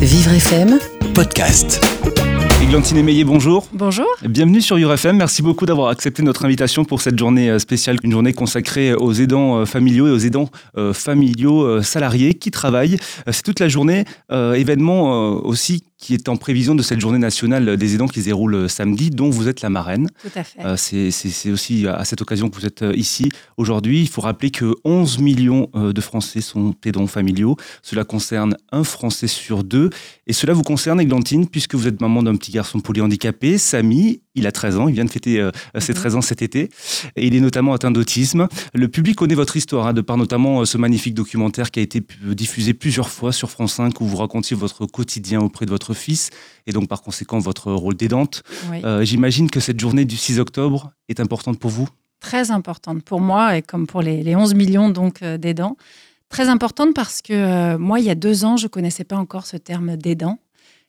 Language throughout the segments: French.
Vivre FM, podcast. Églantine Émeillé, bonjour. Bonjour. Bienvenue sur URFM. Merci beaucoup d'avoir accepté notre invitation pour cette journée euh, spéciale, une journée consacrée aux aidants euh, familiaux et aux aidants euh, familiaux salariés qui travaillent. C'est toute la journée. événement aussi qui est en prévision de cette journée nationale des aidants qui se déroule samedi, dont vous êtes la marraine. Tout à fait. c'est aussi à cette occasion que vous êtes ici aujourd'hui. Il faut rappeler que 11 millions de Français sont aidants familiaux. Cela concerne un Français sur deux. Et cela vous concerne, Églantine, puisque vous êtes maman d'un petit garçon polyhandicapé, Samy. Il a 13 ans, il vient de fêter euh, ses 13 mhm. ans cet été. Et il est notamment atteint d'autisme. Le public connaît votre histoire, hein, de par notamment euh, ce magnifique documentaire qui a été diffusé plusieurs fois sur France 5, où vous racontiez votre quotidien auprès de votre fils, et donc par conséquent votre rôle d'aidante. Euh, j'imagine que cette journée du 6 octobre est importante pour vous Très importante pour moi, et comme pour les, 11 millions donc d'aidants. Très importante parce que moi, il y a deux ans, je ne connaissais pas encore ce terme d'aidant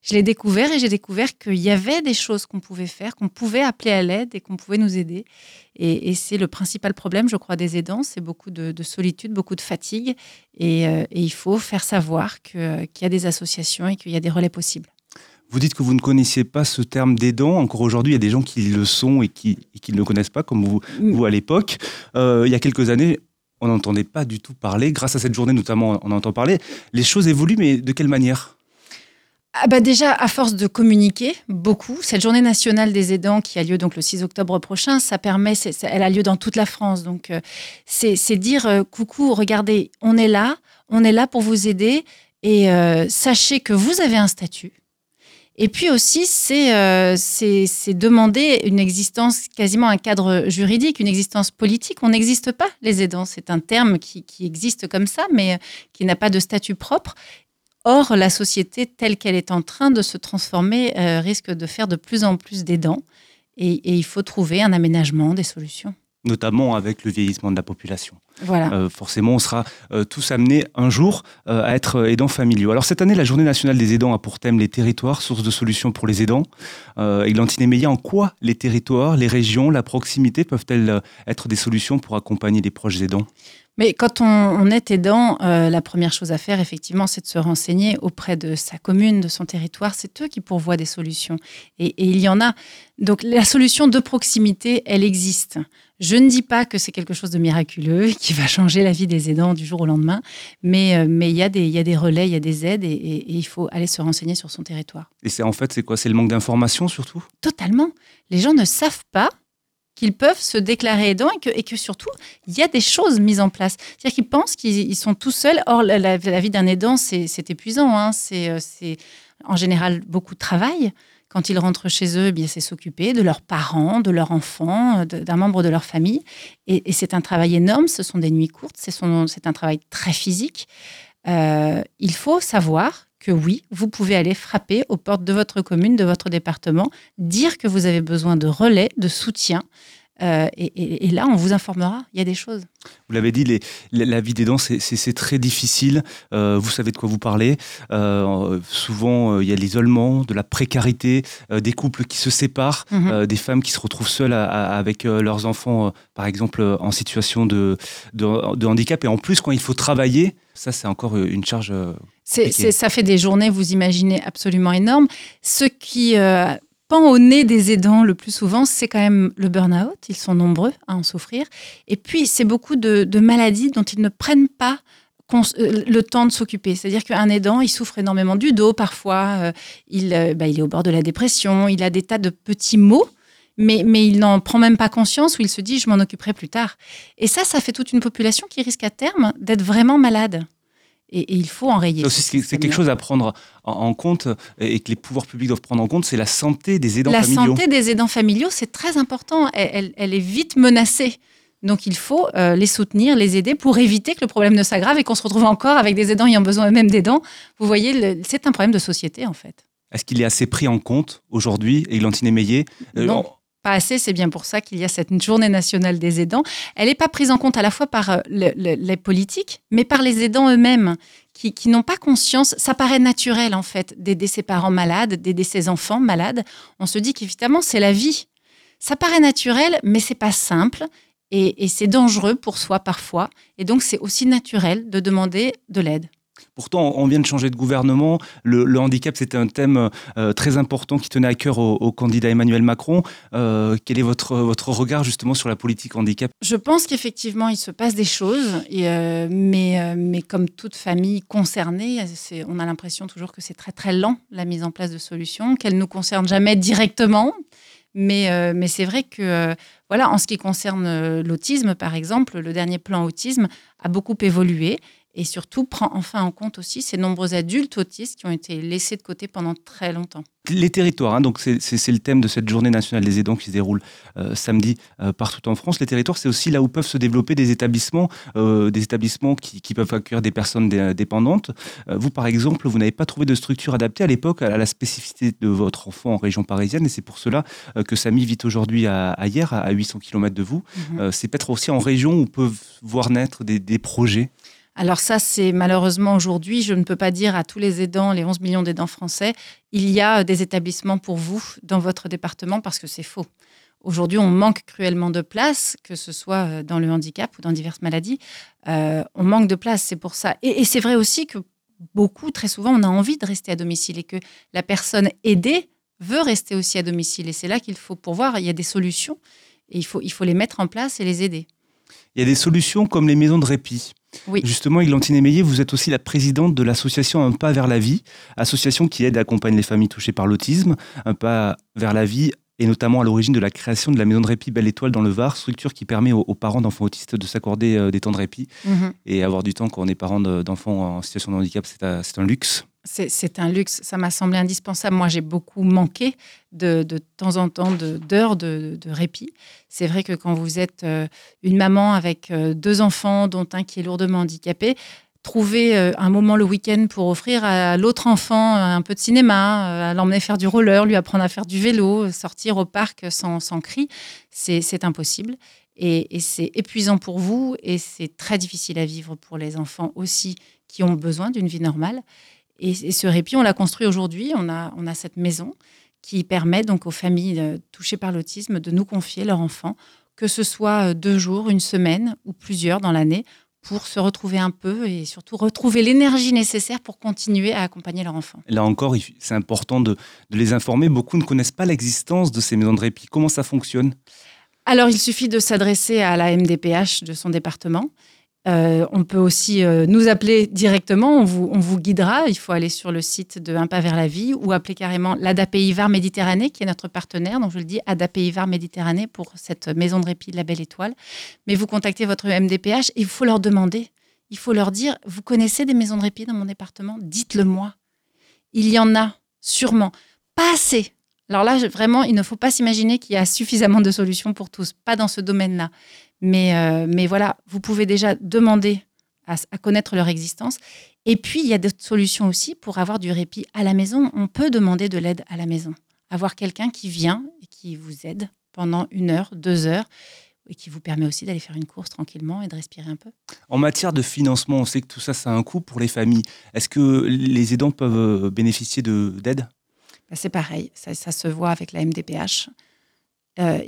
je l'ai découvert et j'ai découvert qu'il y avait des choses qu'on pouvait faire, qu'on pouvait appeler à l'aide et qu'on pouvait nous aider. Et, c'est le principal problème, je crois, des aidants, c'est beaucoup de, solitude, beaucoup de fatigue. Et, euh, il faut faire savoir qu'il y a des associations et qu'il y a des relais possibles. Vous dites que vous ne connaissiez pas ce terme d'aidant. Encore aujourd'hui, il y a des gens qui le sont et qui, ne le connaissent pas, comme vous, mm. vous à l'époque. Euh, il y a quelques années, on n'entendait pas du tout parler. Grâce à cette journée, notamment, on entend parler. Les choses évoluent, mais de quelle manière? Ah bah déjà, à force de communiquer beaucoup, cette journée nationale des aidants qui a lieu donc le 6 octobre prochain, ça permet, elle a lieu dans toute la France. Donc, euh, c'est dire euh, coucou, regardez, on est là, on est là pour vous aider et euh, sachez que vous avez un statut. Et puis aussi, c'est demander une existence, quasiment un cadre juridique, une existence politique. On n'existe pas, les aidants. C'est un terme qui, qui, existe comme ça, mais qui n'a pas de statut propre. Or, la société telle qu'elle est en train de se transformer euh, risque de faire de plus en plus d'aidants et, et il faut trouver un aménagement, des solutions notamment avec le vieillissement de la population. Voilà. Euh, forcément, on sera euh, tous amenés un jour à être aidants familiaux. Alors cette année, la Journée nationale des aidants a pour thème les territoires, source de solutions pour les aidants. Euh, Églantine Meillat, en quoi les territoires, les régions, la proximité peuvent-elles être des solutions pour accompagner les proches aidants? Mais quand on, est aidant, euh, la première chose à faire, effectivement, c'est de se renseigner auprès de sa commune, de son territoire. C'est eux qui pourvoient des solutions. Et, il y en a. Donc la solution de proximité, elle existe. Je ne dis pas que c'est quelque chose de miraculeux qui va changer la vie des aidants du jour au lendemain, mais euh, mais il y a des il y a des relais, il y a des aides et, il faut aller se renseigner sur son territoire. Et c'est en fait c'est quoi? C'est le manque d'information surtout? Totalement. Les gens ne savent pas qu'ils peuvent se déclarer aidants et que, surtout, il y a des choses mises en place. C'est-à-dire qu'ils pensent qu'ils sont tout seuls. Or, la, vie d'un aidant, c'est épuisant. Hein. Euh, c'est en général beaucoup de travail. Quand ils rentrent chez eux, eh bien c'est s'occuper de leurs parents, de leurs enfants, d'un membre de leur famille. Et, c'est un travail énorme. Ce sont des nuits courtes. C'est un travail très physique. Euh, il faut savoir que oui, vous pouvez aller frapper aux portes de votre commune, de votre département, dire que vous avez besoin de relais, de soutien. Euh, et, là, on vous informera. Il y a des choses. Vous l'avez dit, la vie des dents, c'est très difficile. Euh, vous savez de quoi vous parlez. Euh, souvent, il y a l'isolement, de la précarité, des couples qui se séparent, mhm. des femmes qui se retrouvent seules avec leurs enfants, par exemple, en situation de, de, handicap. Et en plus, quand il faut travailler, ça, c'est encore une charge. ça fait des journées, vous imaginez, absolument énormes. Ce qui au nez des aidants le plus souvent, c'est quand même le burn-out. Ils sont nombreux à en souffrir. Et puis, c'est beaucoup de, maladies dont ils ne prennent pas euh, le temps de s'occuper. C'est-à-dire qu'un aidant, il souffre énormément du dos parfois, euh, il, euh, bah, il est au bord de la dépression, il a des tas de petits maux, mais, mais il n'en prend même pas conscience ou il se dit je m'en occuperai plus tard. Et ça, ça fait toute une population qui risque à terme d'être vraiment malade. Et, il faut enrayer. C'est quelque chose à prendre en, compte et que les pouvoirs publics doivent prendre en compte, c'est la santé des aidants familiaux. La santé des aidants familiaux, c'est très important. Elle, est vite menacée. Donc il faut euh, les soutenir, les aider pour éviter que le problème ne s'aggrave et qu'on se retrouve encore avec des aidants ayant besoin eux-mêmes d'aidants. Vous voyez, c'est un problème de société en fait. Est-ce qu'il est assez pris en compte aujourd'hui, Églantine Émeillé? Euh, Non. Pas assez, c'est bien pour ça qu'il y a cette journée nationale des aidants. Elle n'est pas prise en compte à la fois par euh, les politiques, mais par les aidants eux-mêmes, qui, n'ont pas conscience. Ça paraît naturel, en fait, d'aider ses parents malades, d'aider ses enfants malades. On se dit qu'évidemment, c'est la vie. Ça paraît naturel, mais c'est pas simple. Et, et c'est dangereux pour soi parfois. Et donc, c'est aussi naturel de demander de l'aide. Pourtant, on vient de changer de gouvernement. Le, handicap, c'était un thème euh, très important qui tenait à cœur au, candidat Emmanuel Macron. Euh, quel est votre, votre regard justement sur la politique handicap? Je pense qu'effectivement, il se passe des choses, euh, mais, mais comme toute famille concernée, on a l'impression toujours que c'est très très lent la mise en place de solutions, qu'elles ne nous concernent jamais directement. Mais, mais c'est vrai que, voilà, en ce qui concerne l'autisme, par exemple, le dernier plan autisme a beaucoup évolué et surtout prend enfin en compte aussi ces nombreux adultes autistes qui ont été laissés de côté pendant très longtemps. Les territoires, hein, donc c'est le thème de cette journée nationale des aidants qui se déroule euh, samedi euh, partout en France. Les territoires, c'est aussi là où peuvent se développer des établissements, euh, des établissements qui, peuvent accueillir des personnes dépendantes. vous, par exemple, vous n'avez pas trouvé de structure adaptée à l'époque à la spécificité de votre enfant en région parisienne, et c'est pour cela que Samy vit aujourd'hui à, hier, à 800 km de vous. Mhm. c'est peut-être aussi en région où peuvent voir naître des, des projets. Alors ça, c'est malheureusement aujourd'hui, je ne peux pas dire à tous les aidants, les 11 millions d'aidants français, il y a des établissements pour vous dans votre département parce que c'est faux. Aujourd'hui, on manque cruellement de place, que ce soit euh, dans le handicap ou dans diverses maladies. Euh, on manque de place, c'est pour ça. Et, c'est vrai aussi que beaucoup, très souvent, on a envie de rester à domicile et que la personne aidée veut rester aussi à domicile. Et c'est là qu'il faut pourvoir. Il y a des solutions et il faut les mettre en place et les aider. Il y a des solutions comme les maisons de répit. Oui. Justement, Églantine Émeillé, vous êtes aussi la présidente de l'association Un pas vers la vie, association qui aide et accompagne les familles touchées par l'autisme. Un pas vers la vie et notamment à l'origine de la création de la maison de répit Belle Étoile dans le Var, structure qui permet aux, parents d'enfants autistes de s'accorder euh, des temps de répit. Mhm. Et avoir du temps quand on est parent d'enfants en situation de handicap, c'est un luxe. C'est un luxe, ça m'a semblé indispensable. Moi, j'ai beaucoup manqué de, de, temps en temps d'heures de, de, répit. C'est vrai que quand vous êtes euh, une maman avec euh, deux enfants, dont un qui est lourdement handicapé, trouver euh, un moment le week-end pour offrir à l'autre enfant un peu de cinéma, l'emmener faire du roller, lui apprendre à faire du vélo, sortir au parc sans, sans cri, c'est impossible. Et, et c'est épuisant pour vous et c'est très difficile à vivre pour les enfants aussi qui ont besoin d'une vie normale. Et, ce répit, on l'a construit aujourd'hui. On a, on a cette maison qui permet donc aux familles euh, touchées par l'autisme de nous confier leur enfant, que ce soit euh, deux jours, une semaine ou plusieurs dans l'année, pour se retrouver un peu et surtout retrouver l'énergie nécessaire pour continuer à accompagner leur enfant. Là encore, c'est important de, de, les informer. Beaucoup ne connaissent pas l'existence de ces maisons de répit. Comment ça fonctionne? Alors, il suffit de s'adresser à la MDPH de son département euh, on peut aussi euh, nous appeler directement, on vous, guidera. Il faut aller sur le site de Un pas vers la vie ou appeler carrément l'ADAPI VAR Méditerranée, qui est notre partenaire. Donc, je le dis, ADAPI VAR Méditerranée pour cette maison de répit de la Belle Étoile. Mais vous contactez votre MDPH et il faut leur demander. Il faut leur dire Vous connaissez des maisons de répit dans mon département? Dites-le moi. Il y en a, sûrement. Pas assez. Alors là, vraiment, il ne faut pas s'imaginer qu'il y a suffisamment de solutions pour tous. Pas dans ce domaine-là. Mais, euh, mais voilà, vous pouvez déjà demander à, connaître leur existence. Et puis, il y a d'autres solutions aussi pour avoir du répit à la maison. On peut demander de l'aide à la maison. Avoir quelqu'un qui vient et qui vous aide pendant une heure, deux heures, et qui vous permet aussi d'aller faire une course tranquillement et de respirer un peu. En matière de financement, on sait que tout ça, ça a un coût pour les familles. Est-ce que les aidants peuvent bénéficier d'aide? Ben, C'est pareil, ça, ça, se voit avec la MDPH. Euh,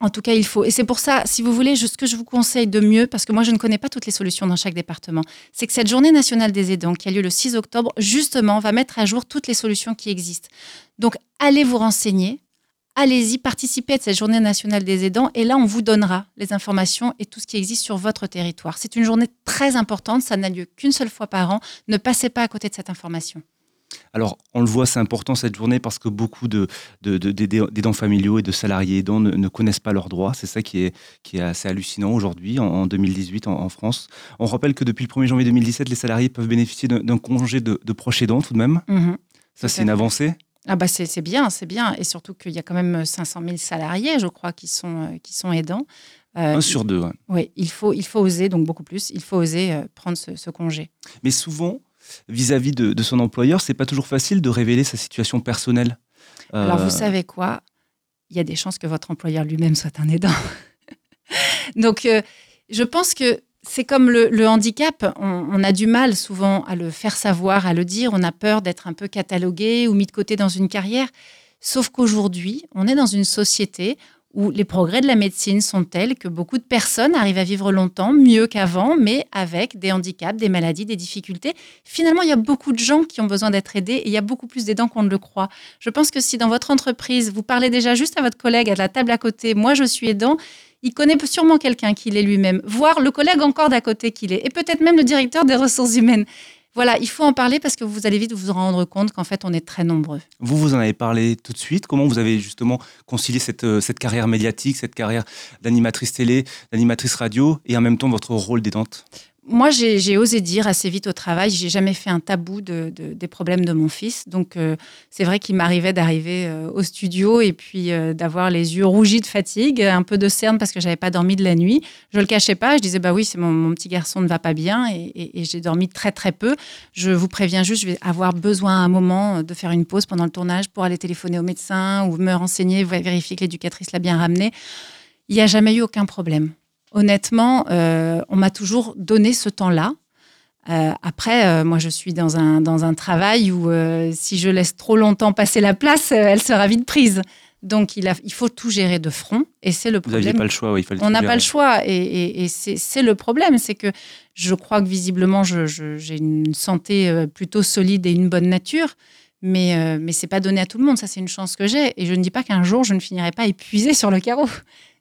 en tout cas, il faut. Et c'est pour ça, si vous voulez, ce que je vous conseille de mieux, parce que moi, je ne connais pas toutes les solutions dans chaque département, c'est que cette journée nationale des aidants, qui a lieu le 6 octobre, justement, va mettre à jour toutes les solutions qui existent. Donc, allez vous renseigner, allez-y, participez à cette journée nationale des aidants, et là, on vous donnera les informations et tout ce qui existe sur votre territoire. C'est une journée très importante, ça n'a lieu qu'une seule fois par an. Ne passez pas à côté de cette information. Alors, on le voit, c'est important cette journée parce que beaucoup de, d'aidants familiaux et de salariés aidants ne, connaissent pas leurs droits. C'est ça qui est, qui est assez hallucinant aujourd'hui, en, 2018, en, France. On rappelle que depuis le 1er janvier 2017, les salariés peuvent bénéficier d'un, congé de, proche aidant tout de même. Mhm. ça, c'est une avancée. Ah bah c'est, bien, c'est bien. Et surtout qu'il y a quand même 500 000 salariés, je crois, qui sont, euh, qui sont aidants. Euh, Un sur deux. Oui, il faut, il faut oser, donc beaucoup plus, il faut oser euh, prendre ce, ce congé. Mais souvent, vis-à-vis de, son employeur, c'est pas toujours facile de révéler sa situation personnelle. Alors vous euh, savez quoi? Il y a des chances que votre employeur lui-même soit un aidant. Donc euh, je pense que c'est comme le, handicap, on, a du mal souvent à le faire savoir, à le dire, on a peur d'être un peu catalogué ou mis de côté dans une carrière. Sauf qu'aujourd'hui, on est dans une société où les progrès de la médecine sont tels que beaucoup de personnes arrivent à vivre longtemps, mieux qu'avant, mais avec des handicaps, des maladies, des difficultés. Finalement, il y a beaucoup de gens qui ont besoin d'être aidés et il y a beaucoup plus d'aidants qu'on ne le croit. Je pense que si dans votre entreprise, vous parlez déjà juste à votre collègue à la table à côté, moi je suis aidant, il connaît sûrement quelqu'un qui l'est lui-même, voire le collègue encore d'à côté qui l'est, et peut-être même le directeur des ressources humaines. Voilà, il faut en parler parce que vous allez vite vous rendre compte qu'en fait, on est très nombreux. Vous, vous en avez parlé tout de suite. Comment vous avez justement concilié cette, euh, cette carrière médiatique, cette carrière d'animatrice télé, d'animatrice radio et en même temps votre rôle d'aidante moi, j'ai osé dire assez vite au travail, j'ai jamais fait un tabou de, des problèmes de mon fils. Donc, euh, c'est vrai qu'il m'arrivait d'arriver euh, au studio et puis euh, d'avoir les yeux rougis de fatigue, un peu de cerne parce que j'avais pas dormi de la nuit. Je le cachais pas, je disais bah oui, c'est mon, petit garçon ne va pas bien et, et j'ai dormi très très peu. Je vous préviens juste, je vais avoir besoin à un moment de faire une pause pendant le tournage pour aller téléphoner au médecin ou me renseigner, vérifier que l'éducatrice l'a bien ramené. Il n'y a jamais eu aucun problème honnêtement, euh, on m'a toujours donné ce temps-là. Euh, après, euh, moi, je suis dans un, dans un travail où si je laisse trop longtemps passer la place, elle sera vite prise. Donc, il, a, il faut tout gérer de front. Et c'est le problème. Vous n'aviez pas le choix, oui, il fallait On n'a pas le choix. Et, et, c'est le problème. C'est que je crois que visiblement, j'ai une santé plutôt solide et une bonne nature. Mais, mais ce n'est pas donné à tout le monde. Ça, c'est une chance que j'ai. Et je ne dis pas qu'un jour, je ne finirai pas épuisé sur le carreau.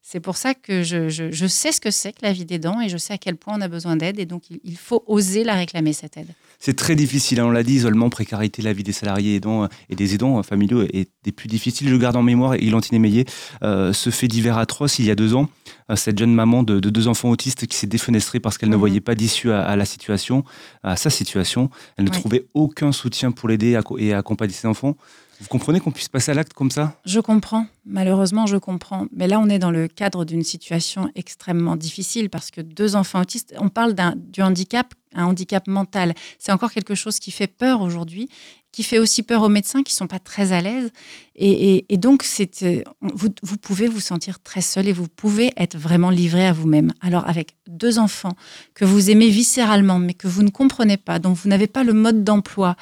C'est pour ça que je, sais ce que c'est que la vie des dents et je sais à quel point on a besoin d'aide et donc il, faut oser la réclamer, cette aide. C'est très difficile, hein, on l'a dit, isolement, précarité, la vie des salariés aidants euh, et des aidants euh, familiaux est des plus difficiles. Je garde en mémoire, Ilantine Meillet, euh, ce fait divers atroce il y a deux ans, cette jeune maman de, deux enfants autistes qui s'est défenestrée parce qu'elle ne mhm. voyait pas d'issue à, la situation, à sa situation. Elle ne trouvait aucun soutien pour l'aider et accompagner ses enfants. Vous comprenez qu'on puisse passer à l'acte comme ça? Je comprends. Malheureusement, je comprends. Mais là, on est dans le cadre d'une situation extrêmement difficile parce que deux enfants autistes, on parle du handicap, un handicap mental. C'est encore quelque chose qui fait peur aujourd'hui qui fait aussi peur aux médecins qui sont pas très à l'aise. Et, donc, c'est, euh, vous, vous, pouvez vous sentir très seul et vous pouvez être vraiment livré à vous-même. Alors, avec deux enfants que vous aimez viscéralement, mais que vous ne comprenez pas, dont vous n'avez pas le mode d'emploi.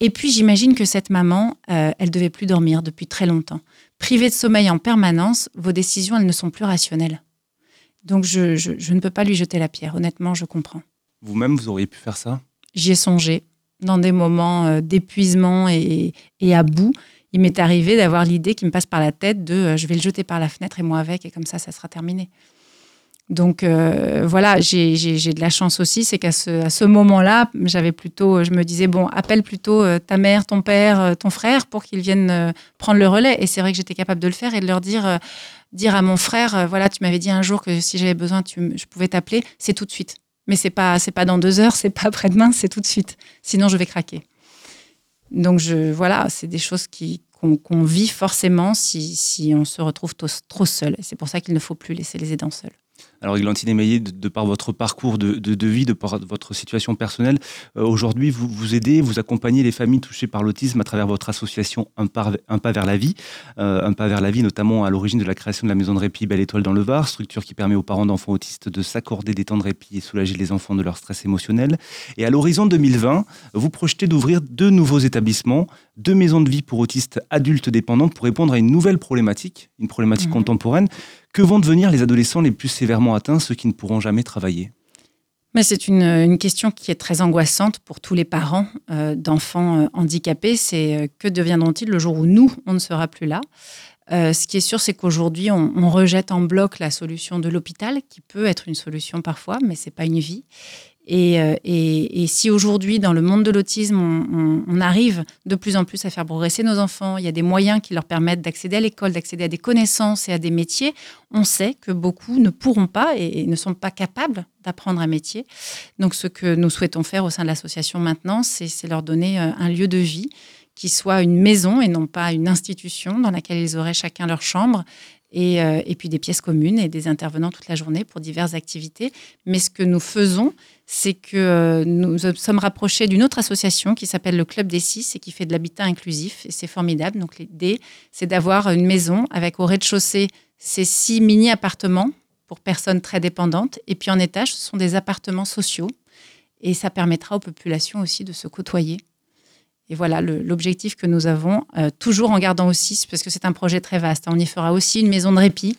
Et puis, j'imagine que cette maman, euh, elle devait plus dormir depuis très longtemps. Privée de sommeil en permanence, vos décisions, elles ne sont plus rationnelles. Donc, je, je ne peux pas lui jeter la pierre. Honnêtement, je comprends. Vous-même, vous auriez pu faire ça? J'y ai songé dans des moments euh, d'épuisement et, à bout, il m'est arrivé d'avoir l'idée qui me passe par la tête de euh, je vais le jeter par la fenêtre et moi avec, et comme ça, ça sera terminé. Donc euh, voilà, j'ai de la chance aussi, c'est qu'à ce, ce moment-là, j'avais plutôt, je me disais bon, appelle plutôt ta mère, ton père, ton frère pour qu'ils viennent prendre le relais. Et c'est vrai que j'étais capable de le faire et de leur dire, dire à mon frère, voilà, tu m'avais dit un jour que si j'avais besoin, tu, je pouvais t'appeler, c'est tout de suite. Mais c'est pas c'est pas dans deux heures, c'est pas après-demain, c'est tout de suite. Sinon, je vais craquer. Donc je voilà, c'est des choses qui qu'on vit forcément si, si, on se retrouve trop seul. C'est pour ça qu'il ne faut plus laisser les aidants seuls. Alors, Églantine Émaillé, de, par votre parcours de, vie, de par votre situation personnelle, euh, aujourd'hui, vous, vous aidez, vous accompagnez les familles touchées par l'autisme à travers votre association Un pas, un pas vers la vie. Euh, un pas vers la vie, notamment à l'origine de la création de la maison de répit Belle Étoile dans le Var, structure qui permet aux parents d'enfants autistes de s'accorder des temps de répit et soulager les enfants de leur stress émotionnel. Et à l'horizon 2020, vous projetez d'ouvrir deux nouveaux établissements, deux maisons de vie pour autistes adultes dépendants pour répondre à une nouvelle problématique, une problématique mmh. contemporaine que vont devenir les adolescents les plus sévèrement atteints, ceux qui ne pourront jamais travailler c'est une, question qui est très angoissante pour tous les parents euh, d'enfants euh, handicapés. C'est euh, que deviendront-ils le jour où nous, on ne sera plus là? Ce qui est sûr, c'est qu'aujourd'hui, on, rejette en bloc la solution de l'hôpital, qui peut être une solution parfois, mais c'est pas une vie. Euh, et, si aujourd'hui, dans le monde de l'autisme, on, arrive de plus en plus à faire progresser nos enfants, il y a des moyens qui leur permettent d'accéder à l'école, d'accéder à des connaissances et à des métiers, on sait que beaucoup ne pourront pas et, ne sont pas capables d'apprendre un métier. Donc ce que nous souhaitons faire au sein de l'association maintenant, c'est leur donner euh, un lieu de vie qui soit une maison et non pas une institution dans laquelle ils auraient chacun leur chambre et, euh, et, puis des pièces communes et des intervenants toute la journée pour diverses activités. Mais ce que nous faisons, c'est que euh, nous sommes rapprochés d'une autre association qui s'appelle le Club des Six et qui fait de l'habitat inclusif. Et c'est formidable. Donc l'idée, c'est d'avoir une maison avec au rez-de-chaussée ces six mini-appartements pour personnes très dépendantes. Et puis en étage, ce sont des appartements sociaux. Et ça permettra aux populations aussi de se côtoyer. Et voilà l'objectif que nous avons, euh, toujours en gardant aussi, parce que c'est un projet très vaste, hein. on y fera aussi une maison de répit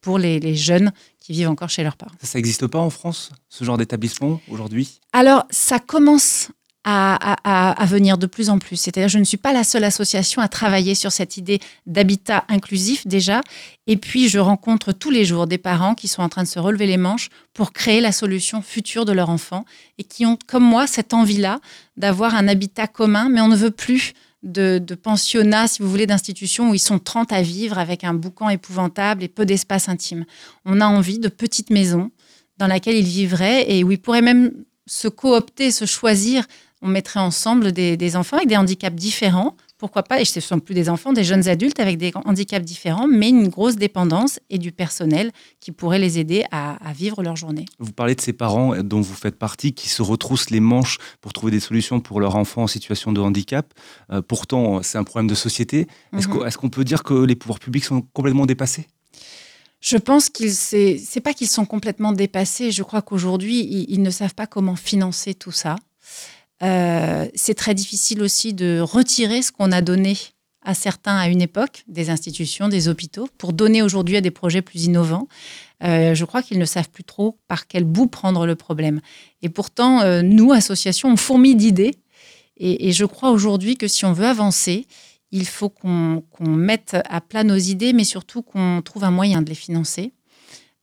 pour les, jeunes qui vivent encore chez leurs parents. Ça n'existe pas en France, ce genre d'établissement aujourd'hui? Alors, ça commence à, venir de plus en plus. C'est-à-dire, je ne suis pas la seule association à travailler sur cette idée d'habitat inclusif déjà. Et puis, je rencontre tous les jours des parents qui sont en train de se relever les manches pour créer la solution future de leur enfant et qui ont, comme moi, cette envie-là d'avoir un habitat commun, mais on ne veut plus de, de pensionnats, si vous voulez, d'institutions où ils sont 30 à vivre avec un boucan épouvantable et peu d'espace intime. On a envie de petites maisons dans lesquelles ils vivraient et où ils pourraient même se coopter, se choisir on mettrait ensemble des, enfants avec des handicaps différents, pourquoi pas, et ce ne sont plus des enfants, des jeunes adultes avec des handicaps différents, mais une grosse dépendance et du personnel qui pourrait les aider à, vivre leur journée. Vous parlez de ces parents dont vous faites partie qui se retroussent les manches pour trouver des solutions pour leur enfant en situation de handicap. Euh, pourtant, c'est un problème de société. Mhm. Est-ce qu'on peut dire que les pouvoirs publics sont complètement dépassés? Je pense qu'ils c'est pas qu'ils sont complètement dépassés. Je crois qu'aujourd'hui ils, ne savent pas comment financer tout ça. Euh, c'est très difficile aussi de retirer ce qu'on a donné à certains à une époque, des institutions, des hôpitaux, pour donner aujourd'hui à des projets plus innovants. Euh, je crois qu'ils ne savent plus trop par quel bout prendre le problème. Et pourtant, euh, nous, associations, on fourmille d'idées. Et, je crois aujourd'hui que si on veut avancer, il faut qu'on mette à plat nos idées, mais surtout qu'on trouve un moyen de les financer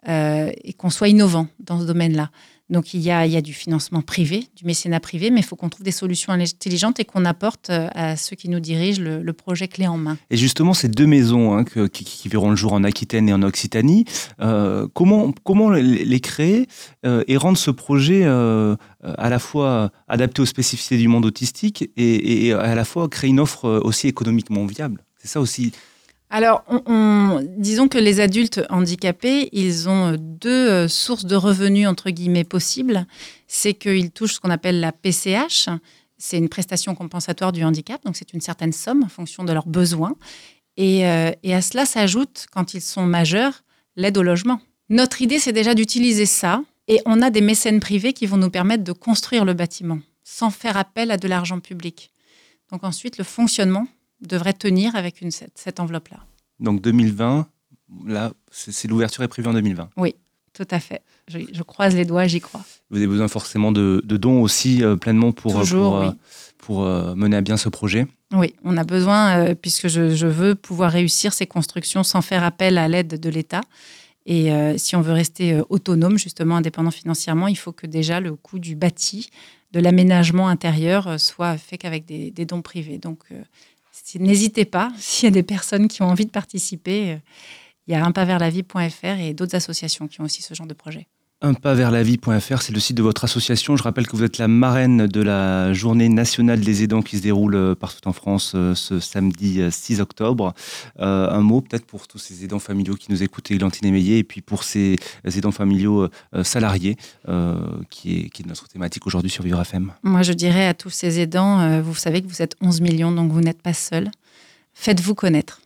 et qu'on soit innovant dans ce domaine-là. Donc il y, a, il y a du financement privé, du mécénat privé, mais il faut qu'on trouve des solutions intelligentes et qu'on apporte euh, à ceux qui nous dirigent le, projet clé en main. Et justement, ces deux maisons hein, qui, verront le jour en Aquitaine et en Occitanie, euh, comment, comment les créer euh, et rendre ce projet à la fois adapté aux spécificités du monde autistique et, et à la fois créer une offre aussi économiquement viable? C'est ça aussi alors, disons que les adultes handicapés, ils ont deux euh, sources de revenus, entre guillemets, possibles. C'est qu'ils touchent ce qu'on appelle la PCH, c'est une prestation compensatoire du handicap, donc c'est une certaine somme en fonction de leurs besoins. Et, euh, et à cela s'ajoute, quand ils sont majeurs, l'aide au logement. Notre idée, c'est déjà d'utiliser ça, et on a des mécènes privés qui vont nous permettre de construire le bâtiment, sans faire appel à de l'argent public. Donc ensuite, le fonctionnement devrait tenir avec une, cette, enveloppe-là. Donc 2020, là, c'est l'ouverture est prévue en 2020. Oui, tout à fait. Je, croise les doigts, j'y crois. Vous avez besoin forcément de, dons aussi euh, pleinement pour, euh, pour, euh, mener à bien ce projet Oui, on a besoin, puisque je, veux pouvoir réussir ces constructions sans faire appel à l'aide de l'État. Et si on veut rester autonome, justement indépendant financièrement, il faut que déjà le coût du bâti, de l'aménagement intérieur, soit fait qu'avec des, des, dons privés. Donc N'hésitez pas, s'il y a des personnes qui ont envie de participer, euh, il y a unpasverslavie.fr et d'autres associations qui ont aussi ce genre de projet unpasverslavie.fr, c'est le site de votre association. Je rappelle que vous êtes la marraine de la journée nationale des aidants qui se déroule euh, partout en France euh, ce samedi 6 octobre. un mot peut-être pour tous ces aidants familiaux qui nous écoutent, Églantine Émeillé, et puis pour ces aidants familiaux salariés, qui, est, qui est notre thématique aujourd'hui sur Vivre FM. Moi, je dirais à tous ces aidants, vous savez que vous êtes 11 millions, donc vous n'êtes pas seuls. Faites-vous connaître.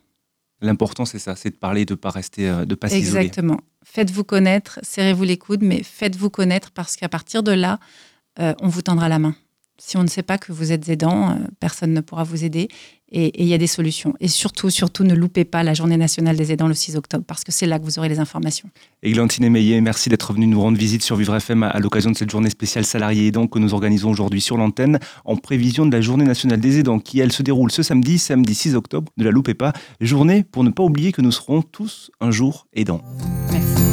L'important, c'est ça, c'est de parler, de ne pas rester, euh, de pas s'isoler. Exactement. Faites-vous connaître, serrez-vous les coudes, mais faites-vous connaître parce qu'à partir de là, euh, on vous tendra la main. Si on ne sait pas que vous êtes aidant, euh, personne ne pourra vous aider. Et il y a des solutions. Et surtout, surtout, ne loupez pas la Journée nationale des aidants le 6 octobre, parce que c'est là que vous aurez les informations. Églantine Meillet, merci d'être venue nous rendre visite sur Vivre FM à l'occasion de cette journée spéciale salariés aidants que nous organisons aujourd'hui sur l'antenne, en prévision de la Journée nationale des aidants, qui, elle, se déroule ce samedi, samedi 6 octobre. Ne la loupez pas. Journée pour ne pas oublier que nous serons tous un jour aidants. Merci.